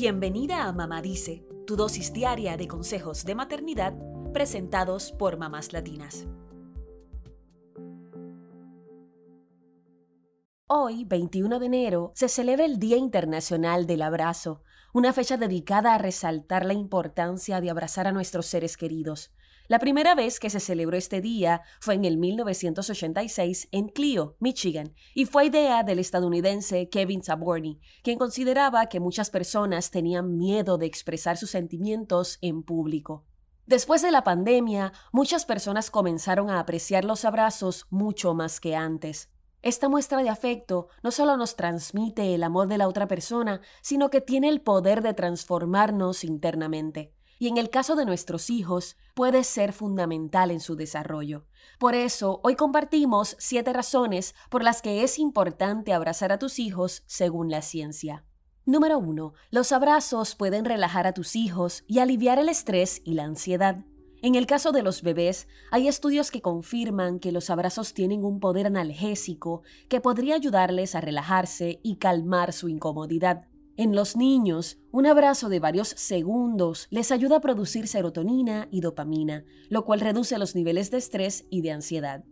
Bienvenida a Mamá Dice, tu dosis diaria de consejos de maternidad presentados por mamás latinas. Hoy, 21 de enero, se celebra el Día Internacional del Abrazo, una fecha dedicada a resaltar la importancia de abrazar a nuestros seres queridos. La primera vez que se celebró este día fue en el 1986 en Clio, Michigan, y fue idea del estadounidense Kevin Saborny, quien consideraba que muchas personas tenían miedo de expresar sus sentimientos en público. Después de la pandemia, muchas personas comenzaron a apreciar los abrazos mucho más que antes. Esta muestra de afecto no solo nos transmite el amor de la otra persona, sino que tiene el poder de transformarnos internamente. Y en el caso de nuestros hijos, puede ser fundamental en su desarrollo. Por eso, hoy compartimos siete razones por las que es importante abrazar a tus hijos según la ciencia. Número 1. Los abrazos pueden relajar a tus hijos y aliviar el estrés y la ansiedad. En el caso de los bebés, hay estudios que confirman que los abrazos tienen un poder analgésico que podría ayudarles a relajarse y calmar su incomodidad. En los niños, un abrazo de varios segundos les ayuda a producir serotonina y dopamina, lo cual reduce los niveles de estrés y de ansiedad.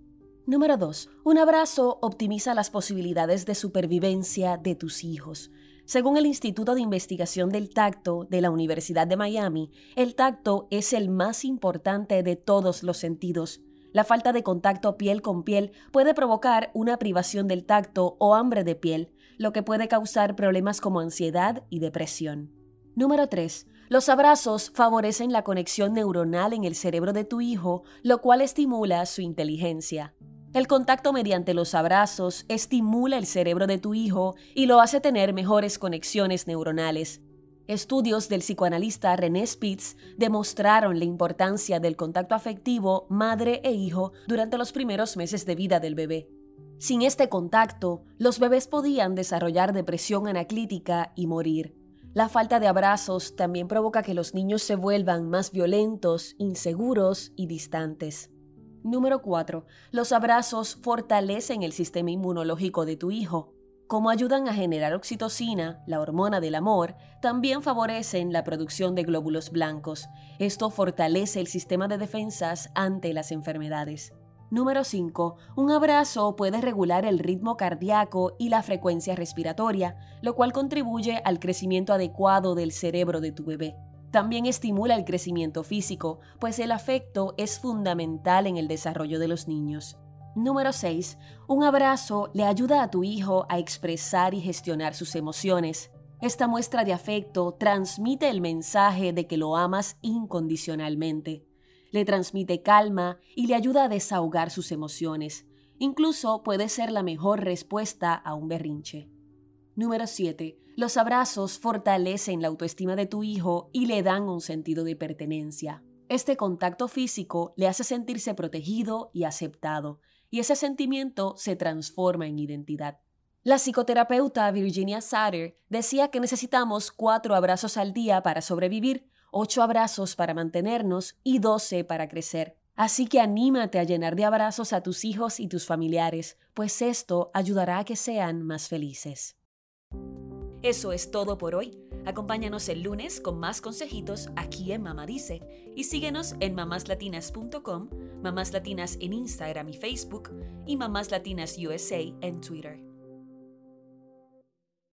Número 2. Un abrazo optimiza las posibilidades de supervivencia de tus hijos. Según el Instituto de Investigación del Tacto de la Universidad de Miami, el tacto es el más importante de todos los sentidos. La falta de contacto piel con piel puede provocar una privación del tacto o hambre de piel, lo que puede causar problemas como ansiedad y depresión. Número 3. Los abrazos favorecen la conexión neuronal en el cerebro de tu hijo, lo cual estimula su inteligencia. El contacto mediante los abrazos estimula el cerebro de tu hijo y lo hace tener mejores conexiones neuronales. Estudios del psicoanalista René Spitz demostraron la importancia del contacto afectivo madre e hijo durante los primeros meses de vida del bebé. Sin este contacto, los bebés podían desarrollar depresión anaclítica y morir. La falta de abrazos también provoca que los niños se vuelvan más violentos, inseguros y distantes. Número 4. Los abrazos fortalecen el sistema inmunológico de tu hijo. Como ayudan a generar oxitocina, la hormona del amor, también favorecen la producción de glóbulos blancos. Esto fortalece el sistema de defensas ante las enfermedades. Número 5. Un abrazo puede regular el ritmo cardíaco y la frecuencia respiratoria, lo cual contribuye al crecimiento adecuado del cerebro de tu bebé. También estimula el crecimiento físico, pues el afecto es fundamental en el desarrollo de los niños. Número 6. Un abrazo le ayuda a tu hijo a expresar y gestionar sus emociones. Esta muestra de afecto transmite el mensaje de que lo amas incondicionalmente. Le transmite calma y le ayuda a desahogar sus emociones. Incluso puede ser la mejor respuesta a un berrinche. Número 7. Los abrazos fortalecen la autoestima de tu hijo y le dan un sentido de pertenencia. Este contacto físico le hace sentirse protegido y aceptado, y ese sentimiento se transforma en identidad. La psicoterapeuta Virginia Satter decía que necesitamos cuatro abrazos al día para sobrevivir, ocho abrazos para mantenernos y doce para crecer. Así que anímate a llenar de abrazos a tus hijos y tus familiares, pues esto ayudará a que sean más felices. Eso es todo por hoy. Acompáñanos el lunes con más consejitos aquí en Mamá Dice y síguenos en mamáslatinas.com, Mamás Latinas en Instagram y Facebook y Mamás Latinas USA en Twitter.